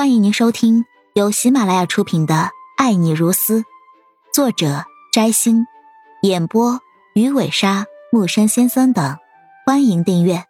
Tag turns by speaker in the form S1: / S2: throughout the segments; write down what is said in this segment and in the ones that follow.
S1: 欢迎您收听由喜马拉雅出品的《爱你如斯》，作者摘星，演播鱼尾鲨、木山先生等。欢迎订阅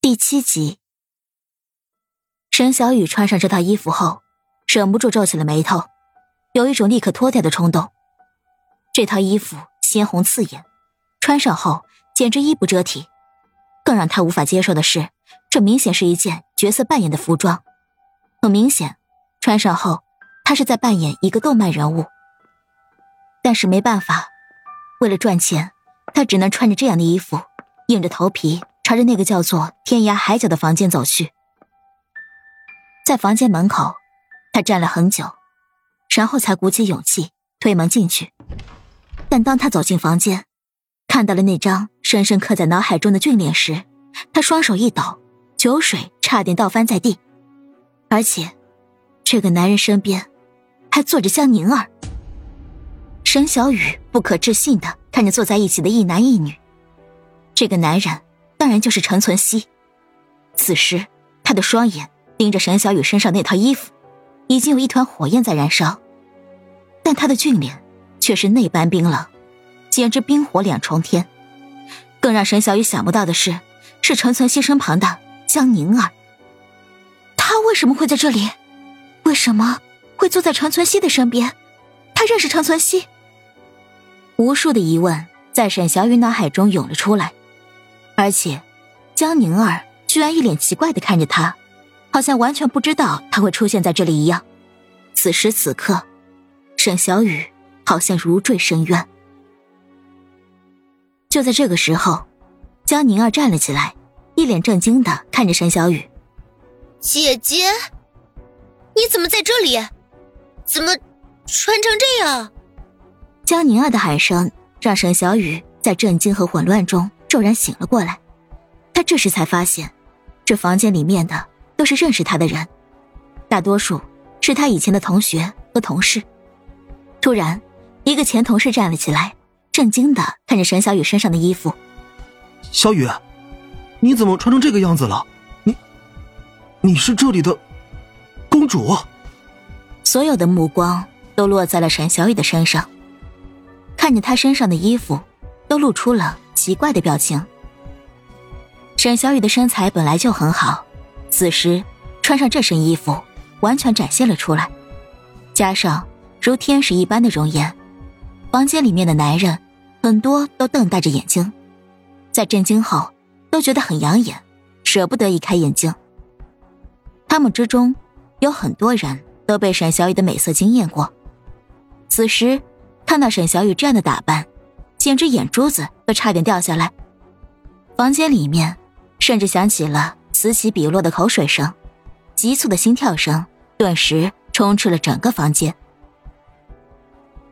S1: 第七集。沈小雨穿上这套衣服后，忍不住皱起了眉头，有一种立刻脱掉的冲动。这套衣服鲜红刺眼，穿上后简直衣不遮体。更让他无法接受的是，这明显是一件角色扮演的服装。很明显，穿上后他是在扮演一个动漫人物。但是没办法，为了赚钱，他只能穿着这样的衣服，硬着头皮朝着那个叫做“天涯海角”的房间走去。在房间门口，他站了很久，然后才鼓起勇气推门进去。但当他走进房间，看到了那张深深刻在脑海中的俊脸时，他双手一抖，酒水差点倒翻在地。而且，这个男人身边还坐着江宁儿。沈小雨不可置信的看着坐在一起的一男一女，这个男人当然就是陈存希。此时，他的双眼盯着沈小雨身上那套衣服，已经有一团火焰在燃烧，但他的俊脸却是那般冰冷。简直冰火两重天，更让沈小雨想不到的是，是陈存希身旁的江宁儿。他为什么会在这里？为什么会坐在陈存希的身边？他认识陈存希？无数的疑问在沈小雨脑海中涌了出来，而且江宁儿居然一脸奇怪的看着他，好像完全不知道他会出现在这里一样。此时此刻，沈小雨好像如坠深渊。就在这个时候，江宁儿站了起来，一脸震惊的看着沈小雨：“
S2: 姐姐，你怎么在这里？怎么穿成这样？”
S1: 江宁儿的喊声让沈小雨在震惊和混乱中骤然醒了过来。他这时才发现，这房间里面的都是认识他的人，大多数是他以前的同学和同事。突然，一个前同事站了起来。震惊的看着沈小雨身上的衣服，
S3: 小雨，你怎么穿成这个样子了？你，你是这里的公主？
S1: 所有的目光都落在了沈小雨的身上，看着她身上的衣服，都露出了奇怪的表情。沈小雨的身材本来就很好，此时穿上这身衣服，完全展现了出来，加上如天使一般的容颜，房间里面的男人。很多都瞪大着眼睛，在震惊后都觉得很养眼，舍不得移开眼睛。他们之中有很多人都被沈小雨的美色惊艳过，此时看到沈小雨这样的打扮，简直眼珠子都差点掉下来。房间里面甚至响起了此起彼落的口水声，急促的心跳声顿时充斥了整个房间。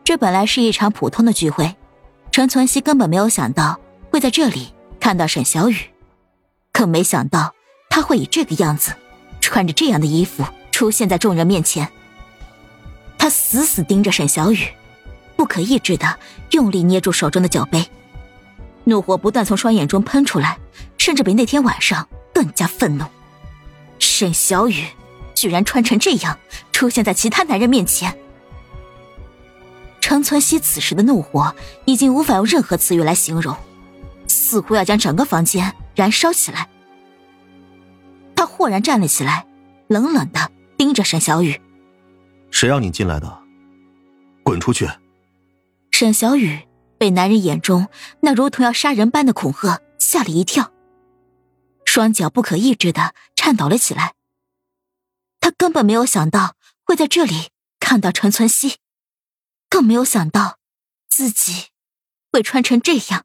S1: 这本来是一场普通的聚会。陈存希根本没有想到会在这里看到沈小雨，可没想到他会以这个样子，穿着这样的衣服出现在众人面前。他死死盯着沈小雨，不可抑制的用力捏住手中的酒杯，怒火不断从双眼中喷出来，甚至比那天晚上更加愤怒。沈小雨居然穿成这样出现在其他男人面前。陈存希此时的怒火已经无法用任何词语来形容，似乎要将整个房间燃烧起来。他豁然站了起来，冷冷的盯着沈小雨：“
S3: 谁让你进来的？滚出去！”
S1: 沈小雨被男人眼中那如同要杀人般的恐吓吓了一跳，双脚不可抑制的颤抖了起来。他根本没有想到会在这里看到陈存希。更没有想到，自己会穿成这样，